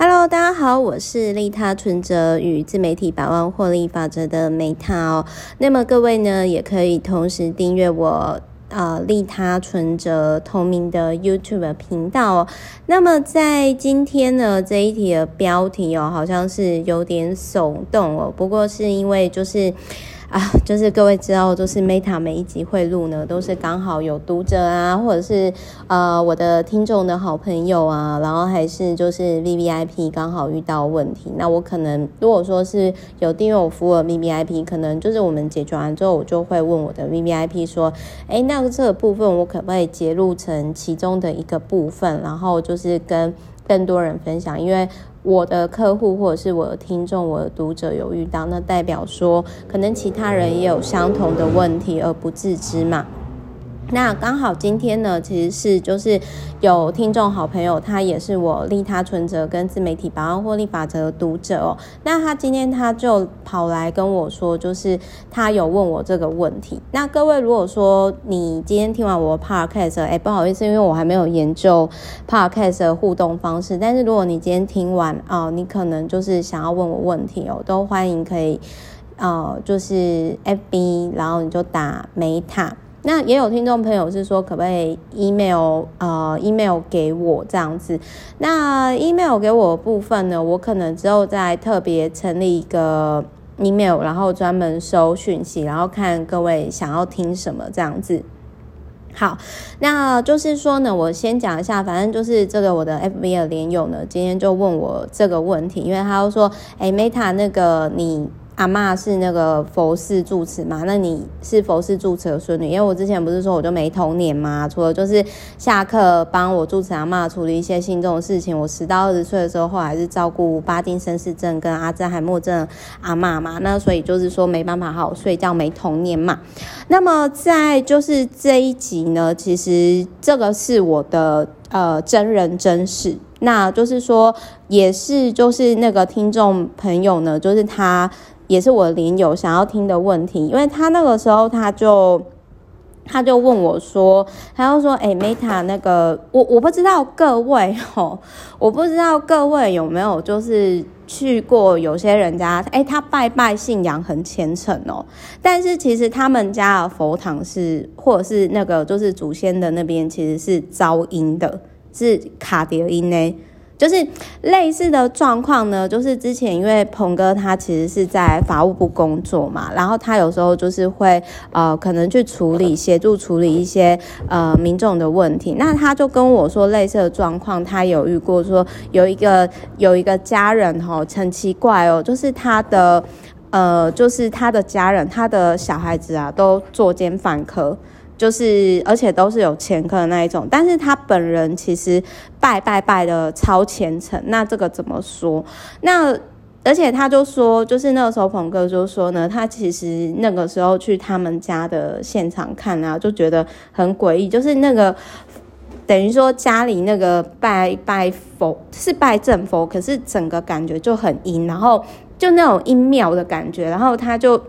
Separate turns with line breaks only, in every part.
Hello，大家好，我是利他存折与自媒体百万获利法则的 Meta 哦。那么各位呢，也可以同时订阅我呃利他存折同名的 YouTube 频道哦。那么在今天呢，这一题的标题哦，好像是有点耸动哦，不过是因为就是。啊，就是各位知道，就是 Meta 每一集会录呢，都是刚好有读者啊，或者是呃我的听众的好朋友啊，然后还是就是 VVIP 刚好遇到问题，那我可能如果说是有订阅我服务的 VVIP，可能就是我们解决完之后，我就会问我的 VVIP 说，哎，那这个部分我可不可以截录成其中的一个部分，然后就是跟更多人分享，因为。我的客户或者是我的听众、我的读者有遇到，那代表说可能其他人也有相同的问题而不自知嘛。那刚好今天呢，其实是就是有听众好朋友，他也是我利他存折跟自媒体百万获利法则的读者哦。那他今天他就跑来跟我说，就是他有问我这个问题。那各位如果说你今天听完我的 podcast，哎，不好意思，因为我还没有研究 podcast 的互动方式。但是如果你今天听完啊、呃，你可能就是想要问我问题哦，都欢迎可以呃，就是 FB，然后你就打 Meta。那也有听众朋友是说，可不可以 email 呃 email 给我这样子？那 email 给我部分呢，我可能之后再特别成立一个 email，然后专门收讯息，然后看各位想要听什么这样子。好，那就是说呢，我先讲一下，反正就是这个我的 FB 的连友呢，今天就问我这个问题，因为他说，哎，Meta 那个你。阿嬷是那个佛寺住持嘛？那你是佛寺住持的孙女？因为我之前不是说我就没童年嘛？除了就是下课帮我住持阿嬷处理一些信众的事情，我十到二十岁的时候，后来是照顾巴金森氏症跟阿兹海默症阿嬷嘛。那所以就是说没办法好好睡觉，没童年嘛。那么在就是这一集呢，其实这个是我的呃真人真事，那就是说也是就是那个听众朋友呢，就是他。也是我的连友想要听的问题，因为他那个时候他就他就问我说，他就说，哎、欸，Meta 那个，我我不知道各位吼，我不知道各位有没有就是去过有些人家，哎、他拜拜信仰很虔诚哦，但是其实他们家的佛堂是或者是那个就是祖先的那边其实是噪音的，是卡碟音呢。就是类似的状况呢，就是之前因为鹏哥他其实是在法务部工作嘛，然后他有时候就是会呃可能去处理协助处理一些呃民众的问题，那他就跟我说类似的状况，他有遇过说有一个有一个家人吼很奇怪哦，就是他的呃就是他的家人他的小孩子啊都作奸犯科。就是，而且都是有前科的那一种，但是他本人其实拜拜拜的超虔诚，那这个怎么说？那而且他就说，就是那个时候鹏哥就说呢，他其实那个时候去他们家的现场看啊，就觉得很诡异，就是那个等于说家里那个拜拜佛是拜正佛，可是整个感觉就很阴，然后就那种阴庙的感觉，然后他就。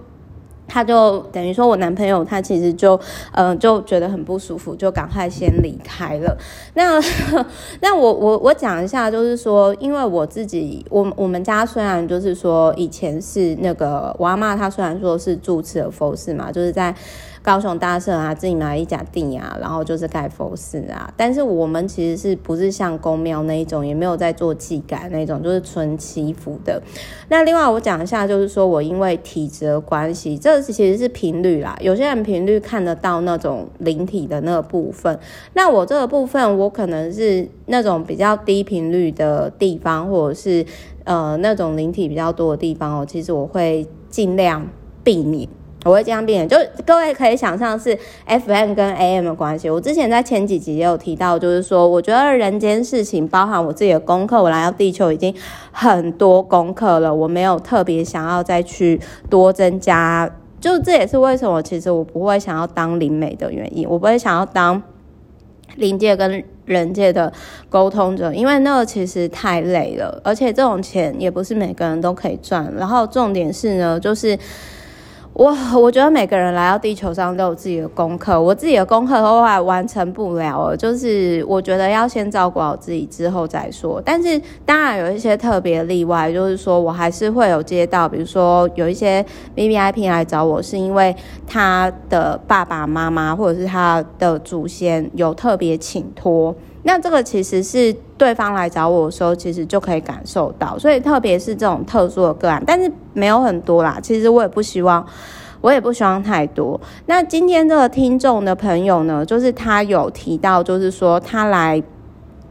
他就等于说，我男朋友他其实就，嗯、就觉得很不舒服，就赶快先离开了。那 那我我我讲一下，就是说，因为我自己，我我们家虽然就是说以前是那个我阿妈，她虽然说是住持的佛寺嘛，就是在。高雄大社啊，自己买一甲地啊，然后就是盖佛寺啊。但是我们其实是不是像宫庙那一种，也没有在做祭改那种，就是纯祈福的。那另外我讲一下，就是说我因为体质的关系，这其实是频率啦。有些人频率看得到那种灵体的那个部分，那我这个部分我可能是那种比较低频率的地方，或者是呃那种灵体比较多的地方哦。其实我会尽量避免。我会这样变，就各位可以想象是 FM 跟 AM 的关系。我之前在前几集也有提到，就是说，我觉得人间事情包含我自己的功课，我来到地球已经很多功课了，我没有特别想要再去多增加。就这也是为什么，其实我不会想要当灵媒的原因，我不会想要当 灵界跟人界的沟通者，因为那个其实太累了，而且这种钱也不是每个人都可以赚。然后重点是呢，就是。我我觉得每个人来到地球上都有自己的功课，我自己的功课后来完成不了了，就是我觉得要先照顾好自己之后再说。但是当然有一些特别例外，就是说我还是会有接到，比如说有一些 VVIP 来找我，是因为他的爸爸妈妈或者是他的祖先有特别请托。那这个其实是对方来找我的时候，其实就可以感受到，所以特别是这种特殊的个案，但是没有很多啦。其实我也不希望，我也不希望太多。那今天这个听众的朋友呢，就是他有提到，就是说他来。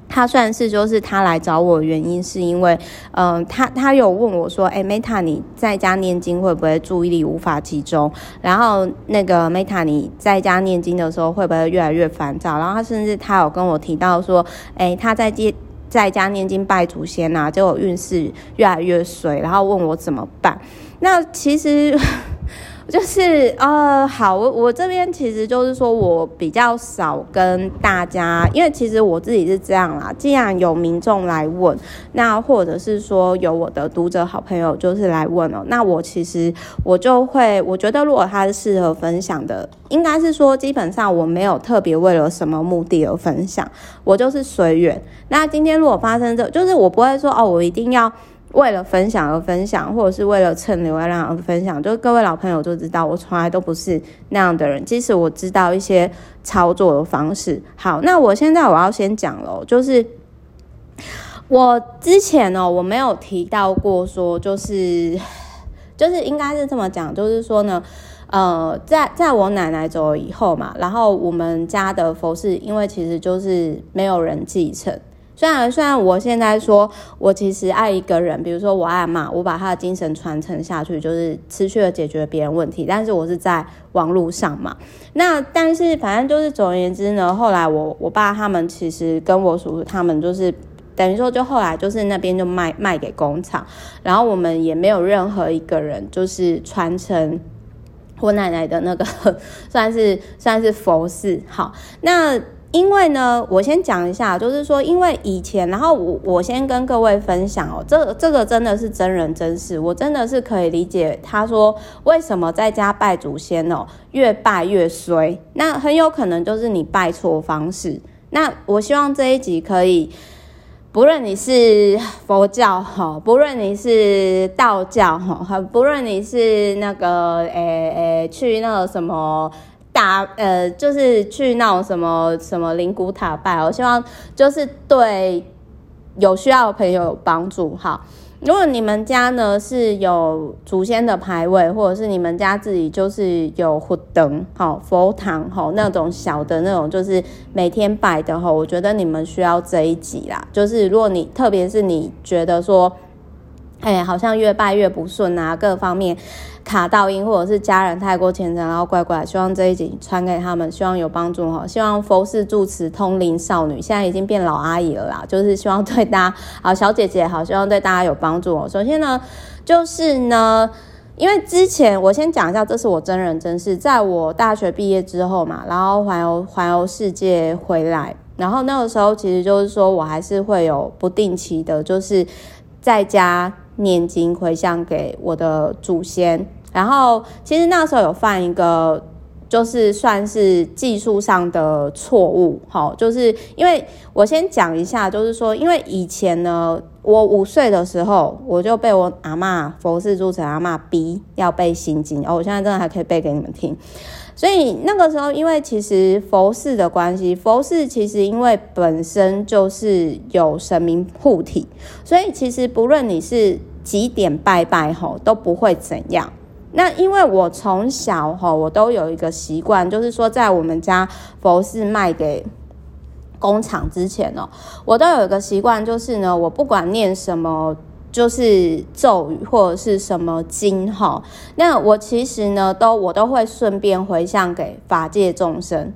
他算是就是他来找我的原因，是因为，嗯、他他有问我说，哎，Meta，你在家念经会不会注意力无法集中？然后那个 Meta，你在家念经的时候会不会越来越烦躁？然后他甚至他有跟我提到说，哎，他在接在家念经拜祖先呐、啊，结果运势越来越衰，然后问我怎么办？那其实。就是呃，好，我我这边其实就是说我比较少跟大家，因为其实我自己是这样啦。既然有民众来问，那或者是说有我的读者好朋友就是来问哦，那我其实我就会，我觉得如果他是适合分享的，应该是说基本上我没有特别为了什么目的而分享，我就是随缘。那今天如果发生这，就是我不会说哦，我一定要。为了分享而分享，或者是为了蹭流量而分享，就各位老朋友就知道，我从来都不是那样的人。即使我知道一些操作的方式。好，那我现在我要先讲了，就是我之前呢，我没有提到过说，就是就是应该是这么讲，就是说呢，呃，在在我奶奶走了以后嘛，然后我们家的佛事，因为其实就是没有人继承。虽然虽然我现在说，我其实爱一个人，比如说我爱嘛，我把他的精神传承下去，就是持续的解决别人问题。但是我是在网络上嘛，那但是反正就是总而言之呢，后来我我爸他们其实跟我叔叔他们就是等于说，就后来就是那边就卖卖给工厂，然后我们也没有任何一个人就是传承我奶奶的那个 算是算是佛事。好，那。因为呢，我先讲一下，就是说，因为以前，然后我我先跟各位分享哦，这这个真的是真人真事，我真的是可以理解他说为什么在家拜祖先哦，越拜越衰，那很有可能就是你拜错方式。那我希望这一集可以，不论你是佛教哈，不论你是道教哈，不论你是那个诶诶去那个什么。打呃，就是去那种什么什么灵骨塔拜，我希望就是对有需要的朋友有帮助。好，如果你们家呢是有祖先的牌位，或者是你们家自己就是有佛灯，好佛堂，好那种小的那种，就是每天摆的话，我觉得你们需要这一集啦。就是如果你特别是你觉得说，哎，好像越拜越不顺啊，各方面。卡到音，或者是家人太过虔诚，然后怪怪。希望这一集传给他们，希望有帮助哈。希望佛事住持通灵少女现在已经变老阿姨了啦，就是希望对大家好，小姐姐好，希望对大家有帮助哦。首先呢，就是呢，因为之前我先讲一下，这是我真人真事，在我大学毕业之后嘛，然后环游环游世界回来，然后那个时候其实就是说我还是会有不定期的，就是在家念经回向给我的祖先。然后，其实那时候有犯一个，就是算是技术上的错误，好，就是因为我先讲一下，就是说，因为以前呢，我五岁的时候，我就被我阿嬷佛事住持阿嬷逼要背心经，哦，我现在真的还可以背给你们听。所以那个时候，因为其实佛事的关系，佛事其实因为本身就是有神明护体，所以其实不论你是几点拜拜，吼，都不会怎样。那因为我从小吼，我都有一个习惯，就是说在我们家佛事卖给工厂之前哦，我都有一个习惯，就是呢，我不管念什么，就是咒语或者是什么经哈，那我其实呢，都我都会顺便回向给法界众生。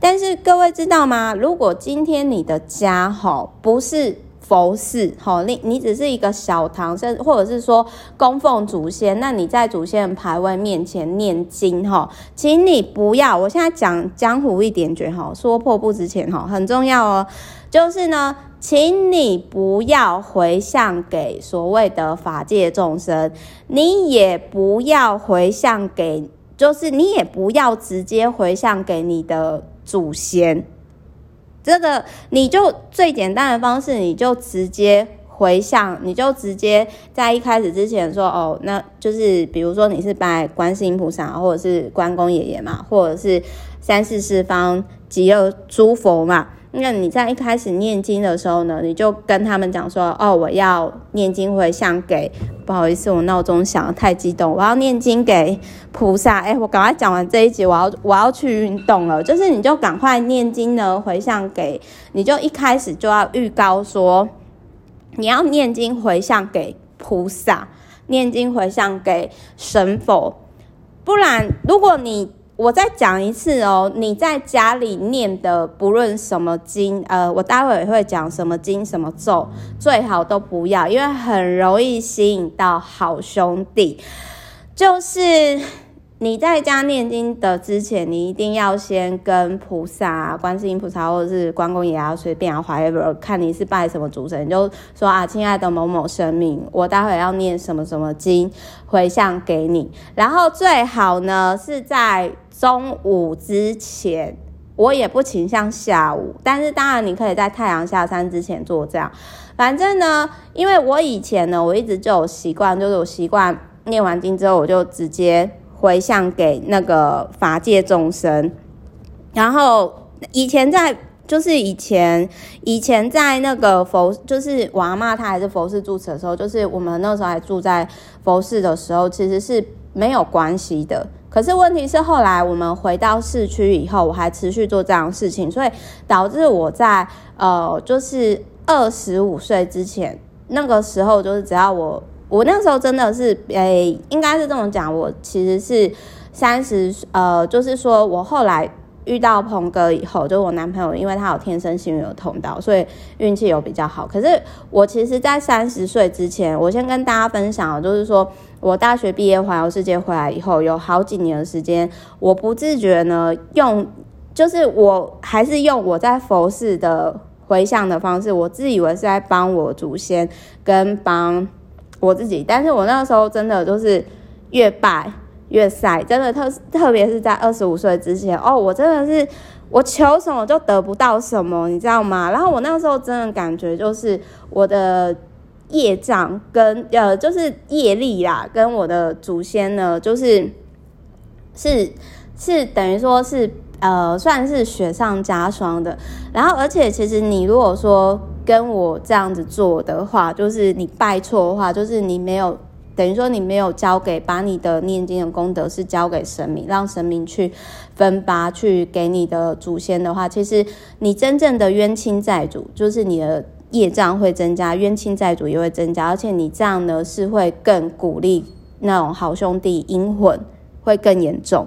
但是各位知道吗？如果今天你的家哈不是。佛事，好，你你只是一个小堂，甚或者是说供奉祖先，那你在祖先的牌位面前念经，哈，请你不要，我现在讲江湖一点诀，哈，说破不值钱，哈，很重要哦。就是呢，请你不要回向给所谓的法界众生，你也不要回向给，就是你也不要直接回向给你的祖先。这个你就最简单的方式，你就直接回向，你就直接在一开始之前说哦，那就是比如说你是拜观世音菩萨，或者是关公爷爷嘛，或者是三世四方极乐诸佛嘛。那你在一开始念经的时候呢，你就跟他们讲说：“哦，我要念经回向给……不好意思，我闹钟响得太激动，我要念经给菩萨。”哎，我赶快讲完这一集，我要我要去运动了。就是你就赶快念经呢，回向给，你就一开始就要预告说，你要念经回向给菩萨，念经回向给神佛，不然如果你。我再讲一次哦，你在家里念的不论什么经，呃，我待会也会讲什么经什么咒，最好都不要，因为很容易吸引到好兄弟，就是。你在家念经的之前，你一定要先跟菩萨、观世音菩萨或者是关公爷啊，随便啊，whatever，看你是拜什么主神，就说啊，亲爱的某某神明，我待会要念什么什么经回向给你。然后最好呢是在中午之前，我也不倾向下午，但是当然你可以在太阳下山之前做这样。反正呢，因为我以前呢，我一直就有习惯，就是我习惯念完经之后，我就直接。回向给那个法界众生，然后以前在就是以前以前在那个佛，就是我阿嬷她还是佛寺住持的时候，就是我们那时候还住在佛寺的时候，其实是没有关系的。可是问题是后来我们回到市区以后，我还持续做这样的事情，所以导致我在呃，就是二十五岁之前，那个时候就是只要我。我那时候真的是，诶、欸，应该是这么讲。我其实是三十，呃，就是说我后来遇到鹏哥以后，就我男朋友，因为他有天生幸运的通道，所以运气有比较好。可是我其实，在三十岁之前，我先跟大家分享，就是说我大学毕业环游世界回来以后，有好几年的时间，我不自觉呢，用就是我还是用我在佛寺的回向的方式，我自以为是在帮我祖先跟帮。我自己，但是我那个时候真的就是越拜越晒，真的特特别是在二十五岁之前哦，我真的是我求什么就得不到什么，你知道吗？然后我那个时候真的感觉就是我的业障跟呃就是业力啦，跟我的祖先呢，就是是是等于说是呃算是雪上加霜的。然后而且其实你如果说。跟我这样子做的话，就是你拜错的话，就是你没有等于说你没有交给，把你的念经的功德是交给神明，让神明去分发去给你的祖先的话，其实你真正的冤亲债主，就是你的业障会增加，冤亲债主也会增加，而且你这样呢是会更鼓励那种好兄弟阴魂会更严重，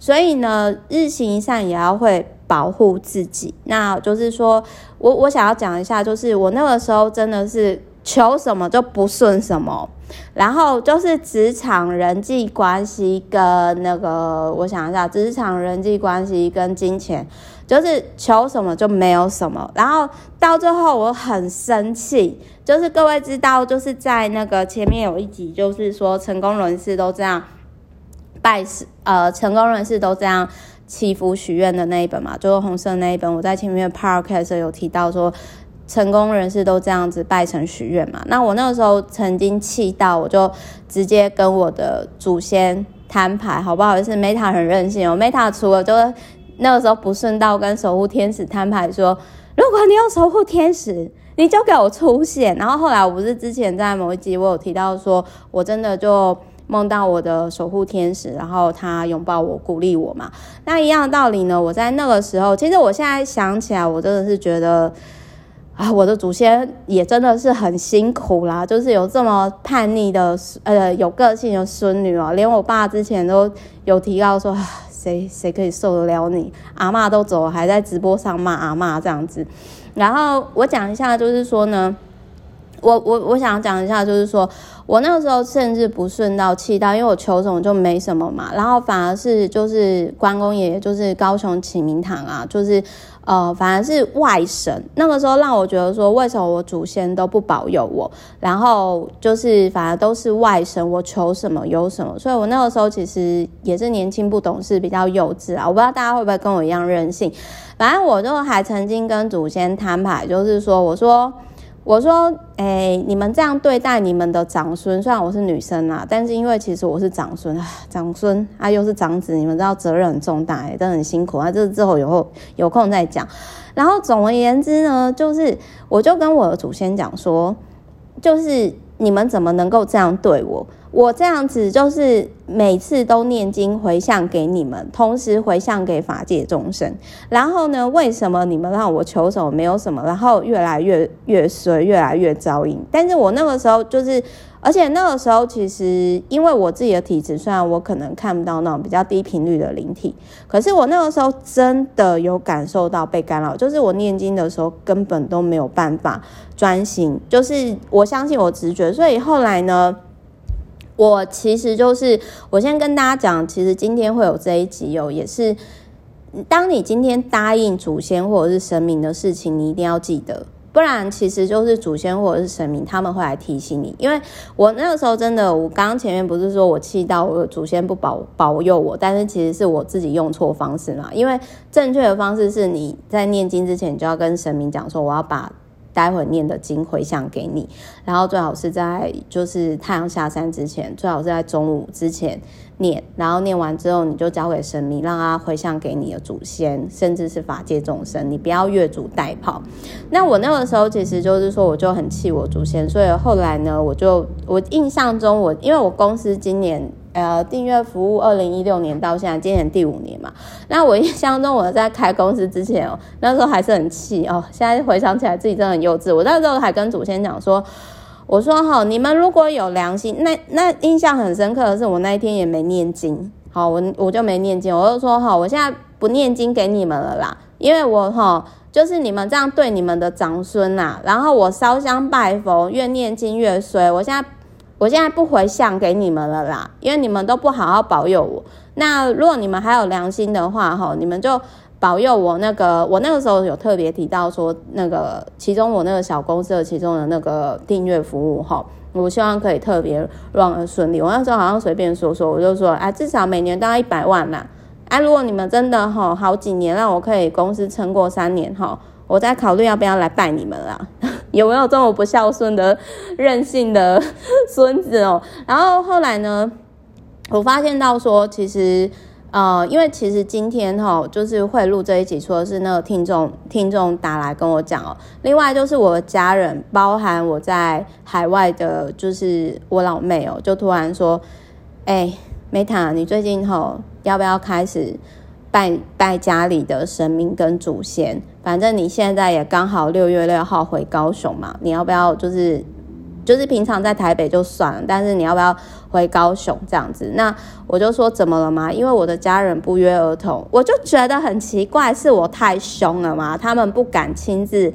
所以呢，日行一善也要会。保护自己，那就是说我我想要讲一下，就是我那个时候真的是求什么就不顺什么，然后就是职场人际关系跟那个我想一下，职场人际关系跟金钱，就是求什么就没有什么，然后到最后我很生气，就是各位知道，就是在那个前面有一集，就是说成功人士都这样拜师，呃，成功人士都这样。祈福许愿的那一本嘛，就是红色那一本。我在前面的 podcast 有提到说，成功人士都这样子拜神许愿嘛。那我那个时候曾经气到，我就直接跟我的祖先摊牌，好不好意思，Meta 很任性哦。Meta 除了就那个时候不顺道跟守护天使摊牌说，如果你有守护天使，你就给我出现。然后后来我不是之前在某一集我有提到说，我真的就。梦到我的守护天使，然后他拥抱我，鼓励我嘛。那一样的道理呢？我在那个时候，其实我现在想起来，我真的是觉得啊，我的祖先也真的是很辛苦啦。就是有这么叛逆的，呃，有个性的孙女啊，连我爸之前都有提到说，谁谁可以受得了你？阿嬷都走了，还在直播上骂阿嬷这样子。然后我讲一下，就是说呢。我我我想讲一下，就是说我那个时候甚至不顺到气到，因为我求什么就没什么嘛，然后反而是就是关公爷爷，就是高雄启明堂啊，就是呃，反而是外神。那个时候让我觉得说，为什么我祖先都不保佑我，然后就是反而都是外神，我求什么有什么。所以我那个时候其实也是年轻不懂事，比较幼稚啊。我不知道大家会不会跟我一样任性，反正我就还曾经跟祖先摊牌，就是说我说。我说，哎、你们这样对待你们的长孙，虽然我是女生啊，但是因为其实我是长孙，长孙啊又是长子，你们知道责任很重大，哎，都很辛苦啊。这之后有后有空再讲。然后总而言之呢，就是我就跟我的祖先讲说，就是你们怎么能够这样对我？我这样子就是每次都念经回向给你们，同时回向给法界众生。然后呢，为什么你们让我求什么没有什么，然后越来越越衰，越来越遭殃？但是我那个时候就是，而且那个时候其实因为我自己的体质，虽然我可能看不到那种比较低频率的灵体，可是我那个时候真的有感受到被干扰，就是我念经的时候根本都没有办法专心，就是我相信我直觉，所以后来呢。我其实就是，我先跟大家讲，其实今天会有这一集哦，也是，当你今天答应祖先或者是神明的事情，你一定要记得，不然其实就是祖先或者是神明他们会来提醒你。因为我那个时候真的，我刚刚前面不是说我气到我祖先不保保佑我，但是其实是我自己用错方式嘛，因为正确的方式是你在念经之前，就要跟神明讲说，我要把。待会念的经回向给你，然后最好是在就是太阳下山之前，最好是在中午之前念，然后念完之后你就交给神明，让他回向给你的祖先，甚至是法界众生，你不要越俎代庖。那我那个时候其实就是说，我就很气我祖先，所以后来呢，我就我印象中我因为我公司今年。呃，订阅服务二零一六年到现在，今年第五年嘛。那我印象中，我在开公司之前哦，那时候还是很气哦。现在回想起来，自己真的很幼稚。我那时候还跟祖先讲说，我说哈，你们如果有良心，那那印象很深刻的是，我那一天也没念经，好，我我就没念经，我就说哈，我现在不念经给你们了啦，因为我哈，就是你们这样对你们的长孙呐，然后我烧香拜佛，越念经越衰，我现在。我现在不回向给你们了啦，因为你们都不好好保佑我。那如果你们还有良心的话，哈，你们就保佑我。那个我那个时候有特别提到说，那个其中我那个小公司的其中的那个订阅服务，哈，我希望可以特别让人顺利。我那时候好像随便说说，我就说，哎，至少每年都要一百万啦。哎，如果你们真的哈好几年让我可以公司撑过三年，哈，我再考虑要不要来拜你们啦。有没有这么不孝顺的任性的孙子哦？然后后来呢，我发现到说，其实呃，因为其实今天哈、就是会录这一集，除了是那个听众听众打来跟我讲哦，另外就是我的家人，包含我在海外的，就是我老妹哦，就突然说，哎，Meta，你最近哈、要不要开始？拜拜家里的神明跟祖先，反正你现在也刚好六月六号回高雄嘛，你要不要就是就是平常在台北就算了，但是你要不要回高雄这样子？那我就说怎么了嘛？因为我的家人不约而同，我就觉得很奇怪，是我太凶了嘛？他们不敢亲自，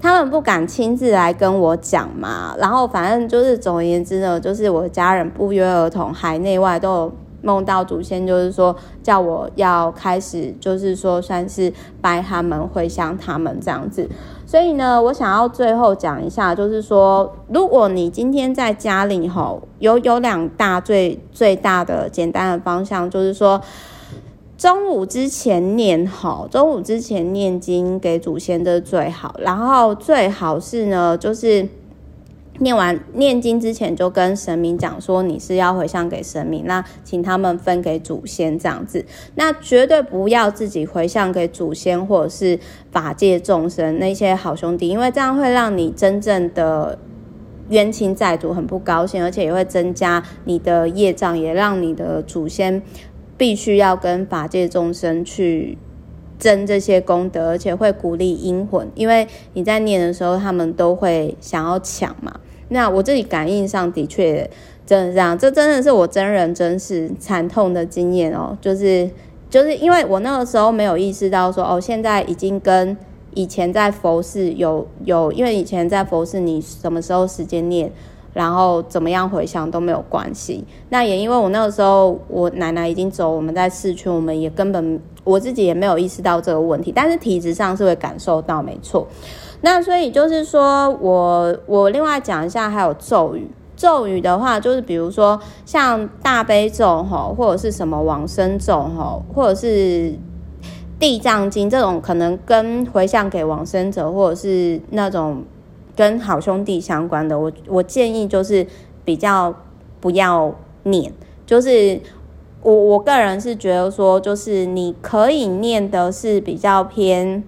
他们不敢亲自来跟我讲嘛？然后反正就是总而言之呢，就是我的家人不约而同，海内外都有。梦到祖先，就是说叫我要开始，就是说算是拜他们、回向他们这样子。所以呢，我想要最后讲一下，就是说，如果你今天在家里吼，有有两大最最大的简单的方向，就是说中午之前念吼，中午之前念经给祖先的最好，然后最好是呢，就是。念完念经之前，就跟神明讲说你是要回向给神明，那请他们分给祖先这样子。那绝对不要自己回向给祖先或者是法界众生那些好兄弟，因为这样会让你真正的冤亲债主很不高兴，而且也会增加你的业障，也让你的祖先必须要跟法界众生去争这些功德，而且会鼓励阴魂，因为你在念的时候，他们都会想要抢嘛。那我自己感应上的确真的这样，这真的是我真人真事惨痛的经验哦。就是就是因为我那个时候没有意识到说哦，现在已经跟以前在佛寺有有，因为以前在佛寺，你什么时候时间念，然后怎么样回想都没有关系。那也因为我那个时候我奶奶已经走，我们在市区，我们也根本我自己也没有意识到这个问题，但是体质上是会感受到，没错。那所以就是说我我另外讲一下，还有咒语。咒语的话，就是比如说像大悲咒吼，或者是什么往生咒吼，或者是地藏经这种，可能跟回向给往生者，或者是那种跟好兄弟相关的，我我建议就是比较不要念。就是我我个人是觉得说，就是你可以念的是比较偏，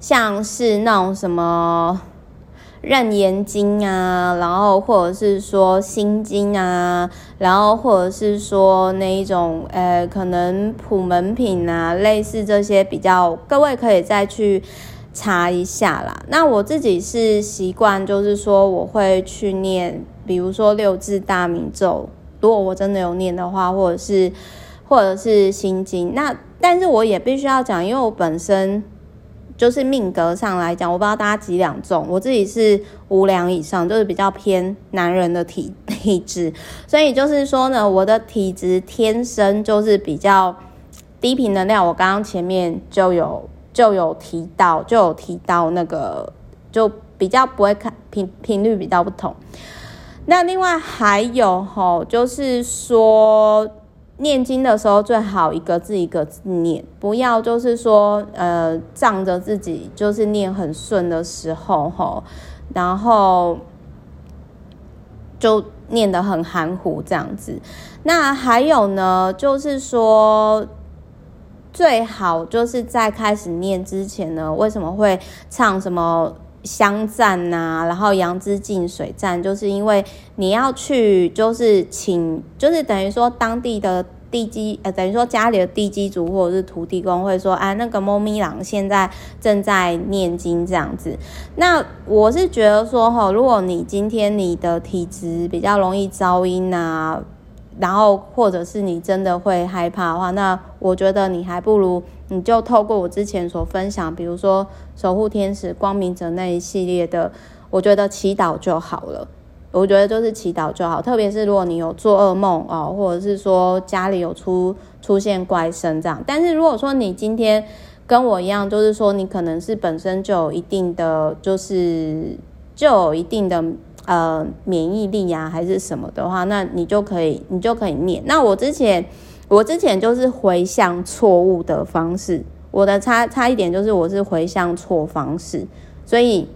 像是那种什么。楞严经啊，然后或者是说心经啊，然后或者是说那一种呃，可能普门品啊，类似这些比较，各位可以再去查一下啦。那我自己是习惯，就是说我会去念，比如说六字大明咒，如果我真的有念的话，或者是或者是心经。那但是我也必须要讲，因为我本身。就是命格上来讲，我不知道大家几两重，我自己是五两以上，就是比较偏男人的体 体质，所以就是说呢，我的体质天生就是比较低频能量。我刚刚前面就有就有提到，就有提到那个就比较不会看频频率比较不同。那另外还有吼，就是说。念经的时候最好一个字一个字念，不要就是说呃仗着自己就是念很顺的时候吼，然后就念得很含糊这样子。那还有呢，就是说最好就是在开始念之前呢，为什么会唱什么香站呐，然后杨枝净水站，就是因为你要去就是请，就是等于说当地的。地基呃，等于说家里的地基主或者是土地公会说，啊，那个猫咪郎现在正在念经这样子。那我是觉得说，哈，如果你今天你的体质比较容易噪音啊，然后或者是你真的会害怕的话，那我觉得你还不如你就透过我之前所分享，比如说守护天使、光明者那一系列的，我觉得祈祷就好了。我觉得就是祈祷就好，特别是如果你有做噩梦哦，或者是说家里有出出现怪声这样。但是如果说你今天跟我一样，就是说你可能是本身就有一定的，就是就有一定的呃免疫力啊，还是什么的话，那你就可以你就可以念。那我之前我之前就是回向错误的方式，我的差差一点就是我是回向错方式，所以。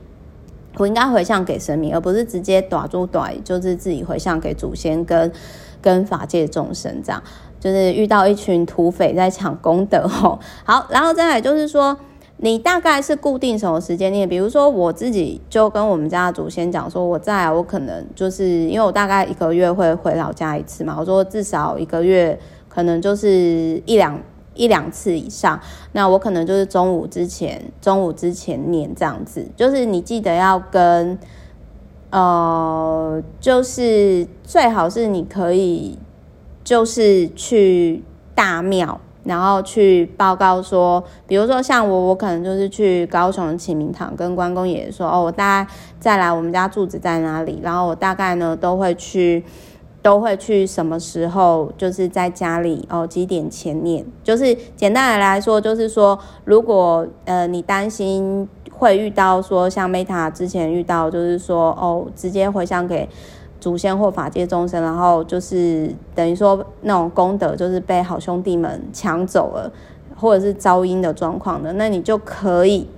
我应该回向给神明，而不是直接打住短，就是自己回向给祖先跟 跟法界众生这样。就是遇到一群土匪在抢功德吼。好，然后再来就是说，你大概是固定什么时间念？比如说我自己就跟我们家的祖先讲说，我在我可能就是因为我大概一个月会回老家一次嘛，我说至少一个月可能就是一两。一两次以上，那我可能就是中午之前，中午之前念这样子。就是你记得要跟，呃，就是最好是你可以，就是去大庙，然后去报告说，比如说像我，我可能就是去高雄的启明堂跟关公爷爷说，哦，我大概再来我们家住址在哪里，然后我大概呢都会去。都会去什么时候？就是在家里哦，几点前念？就是简单的来说，就是说，如果呃你担心会遇到说像 Meta 之前遇到，就是说哦，直接回向给祖先或法界众生，然后就是等于说那种功德就是被好兄弟们抢走了，或者是噪音的状况的，那你就可以。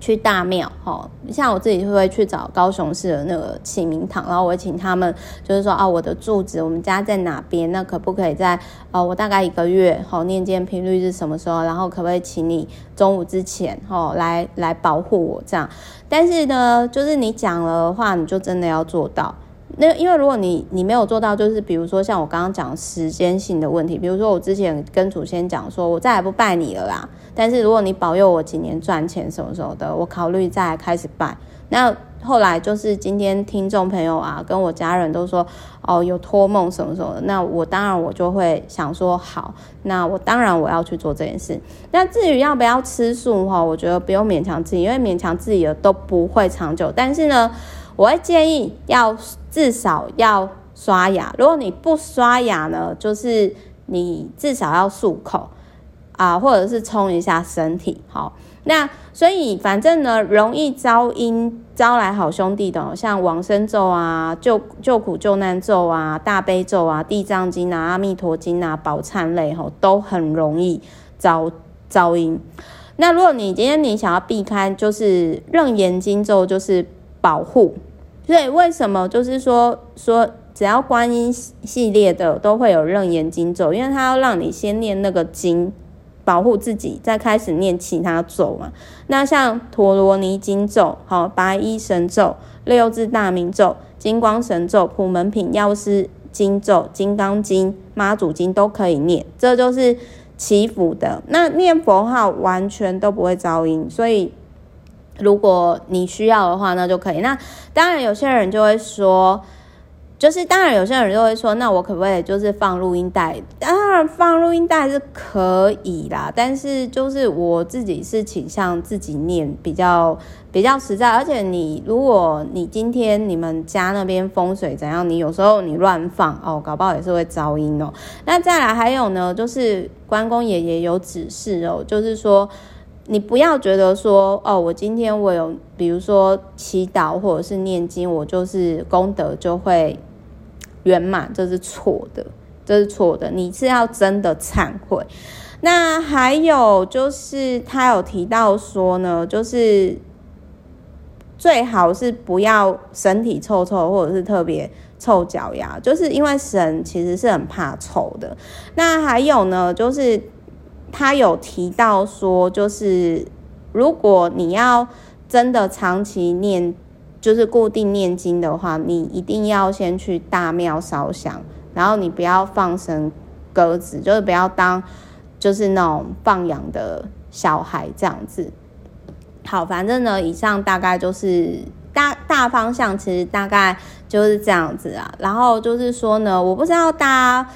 去大庙，哈，像我自己会去找高雄市的那个启明堂，然后我会请他们，就是说啊，我的住址，我们家在哪边，那可不可以在，呃，我大概一个月，好，念经频率是什么时候，然后可不可以请你中午之前，哦，来来保护我这样。但是呢，就是你讲了的话，你就真的要做到。那因为如果你你没有做到，就是比如说像我刚刚讲时间性的问题，比如说我之前跟祖先讲说，我再也不拜你了啦。但是如果你保佑我几年赚钱什么什么的，我考虑再开始拜。那后来就是今天听众朋友啊，跟我家人都说哦，有托梦什么什么的，那我当然我就会想说好，那我当然我要去做这件事。那至于要不要吃素哈，我觉得不用勉强自己，因为勉强自己的都不会长久。但是呢，我会建议要至少要刷牙，如果你不刷牙呢，就是你至少要漱口啊，或者是冲一下身体，好。那所以反正呢，容易招阴招来好兄弟的，像往生咒啊、救救苦救难咒啊、大悲咒啊、地藏经啊、阿弥陀经啊、宝忏类吼，都很容易招招阴。那如果你今天你想要避开，就是楞严经咒，就是保护。所以为什么就是说说只要观音系列的都会有楞严经咒，因为它要让你先念那个经。保护自己，再开始念其他咒嘛。那像陀罗尼经咒、好白衣神咒、六字大明咒、金光神咒、普门品药师经咒、金刚经、妈祖经都可以念，这就是祈福的。那念佛号完全都不会招阴，所以如果你需要的话，那就可以。那当然，有些人就会说。就是当然，有些人就会说，那我可不可以就是放录音带？当然放录音带是可以啦，但是就是我自己是倾向自己念比较比较实在。而且你如果你今天你们家那边风水怎样，你有时候你乱放哦，搞不好也是会招阴哦。那再来还有呢，就是关公爷爷有指示哦，就是说你不要觉得说哦，我今天我有比如说祈祷或者是念经，我就是功德就会。圆满，这是错的，这是错的。你是要真的忏悔。那还有就是，他有提到说呢，就是最好是不要身体臭臭，或者是特别臭脚丫，就是因为神其实是很怕臭的。那还有呢，就是他有提到说，就是如果你要真的长期念。就是固定念经的话，你一定要先去大庙烧香，然后你不要放生鸽子，就是不要当就是那种放养的小孩这样子。好，反正呢，以上大概就是大大方向，其实大概就是这样子啊。然后就是说呢，我不知道大家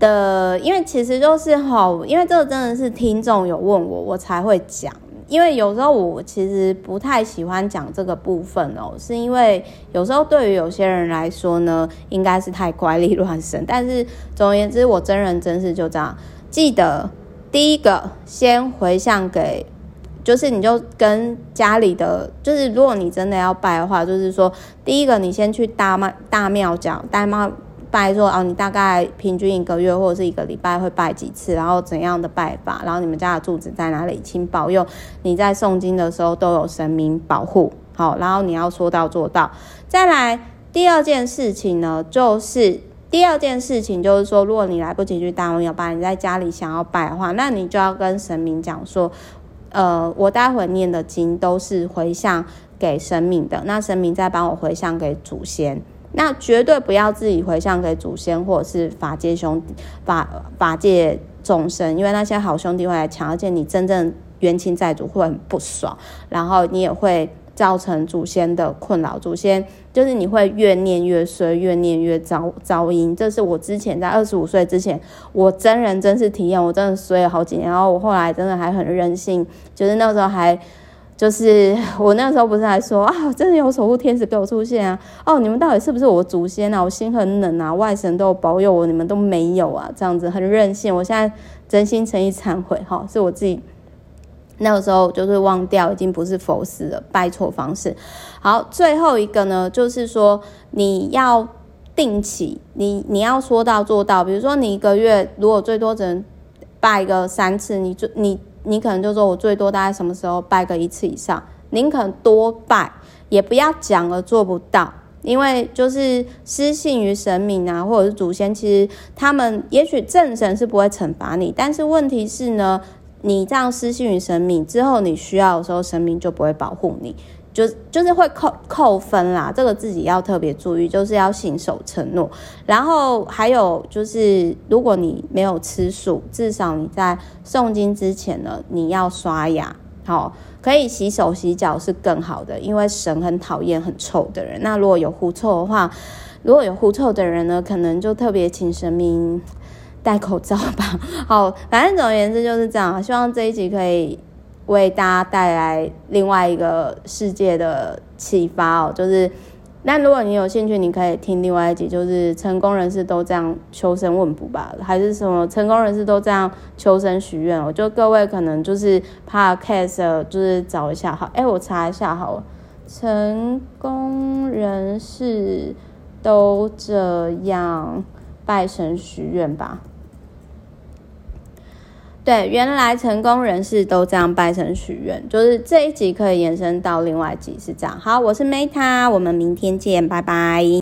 的，因为其实就是吼，因为这个真的是听众有问我，我才会讲。因为有时候我其实不太喜欢讲这个部分哦，是因为有时候对于有些人来说呢，应该是太怪力乱神。但是总而言之，我真人真事就这样。记得第一个先回向给，就是你就跟家里的，就是如果你真的要拜的话，就是说第一个你先去大庙大庙讲大庙。拜说哦，你大概平均一个月或者是一个礼拜会拜几次，然后怎样的拜法，然后你们家的住址在哪里，请保佑你在诵经的时候都有神明保护，好，然后你要说到做到。再来第二件事情呢，就是第二件事情就是说，如果你来不及去大庙拜，你在家里想要拜的话，那你就要跟神明讲说，呃，我待会念的经都是回向给神明的，那神明再帮我回向给祖先。那绝对不要自己回向给祖先或者是法界兄弟、法法界众生，因为那些好兄弟会来抢，而且你真正冤亲债主会很不爽，然后你也会造成祖先的困扰。祖先就是你会越念越衰，越念越遭遭阴。这是我之前在二十五岁之前，我真人真是体验，我真的衰了好几年。然后我后来真的还很任性，就是那时候还。就是我那时候不是还说啊，真的有守护天使给我出现啊！哦，你们到底是不是我祖先啊？我心很冷啊，外神都有保佑我，你们都没有啊，这样子很任性。我现在真心诚意忏悔哈，是我自己那个时候就是忘掉，已经不是佛事了，拜错方式。好，最后一个呢，就是说你要定期，你你要说到做到。比如说你一个月如果最多只能拜个三次，你就你。你可能就说，我最多大概什么时候拜个一次以上？宁可多拜，也不要讲了做不到，因为就是失信于神明啊，或者是祖先，其实他们也许正神是不会惩罚你，但是问题是呢，你这样失信于神明之后，你需要的时候，神明就不会保护你。就就是会扣扣分啦，这个自己要特别注意，就是要信守承诺。然后还有就是，如果你没有吃素，至少你在诵经之前呢，你要刷牙。好，可以洗手洗脚是更好的，因为神很讨厌很臭的人。那如果有狐臭的话，如果有狐臭的人呢，可能就特别请神明戴口罩吧。好，反正总而言之就是这样。希望这一集可以为大家带来另外一个世界的启发哦，就是。那如果你有兴趣，你可以听另外一集，就是成功人士都这样求神问卜吧，还是什么成功人士都这样求神许愿？我觉得各位可能就是 podcast，就是找一下好，哎、我查一下好了，成功人士都这样拜神许愿吧。对，原来成功人士都这样拜神许愿，就是这一集可以延伸到另外一集是这样。好，我是 Meta，我们明天见，拜拜。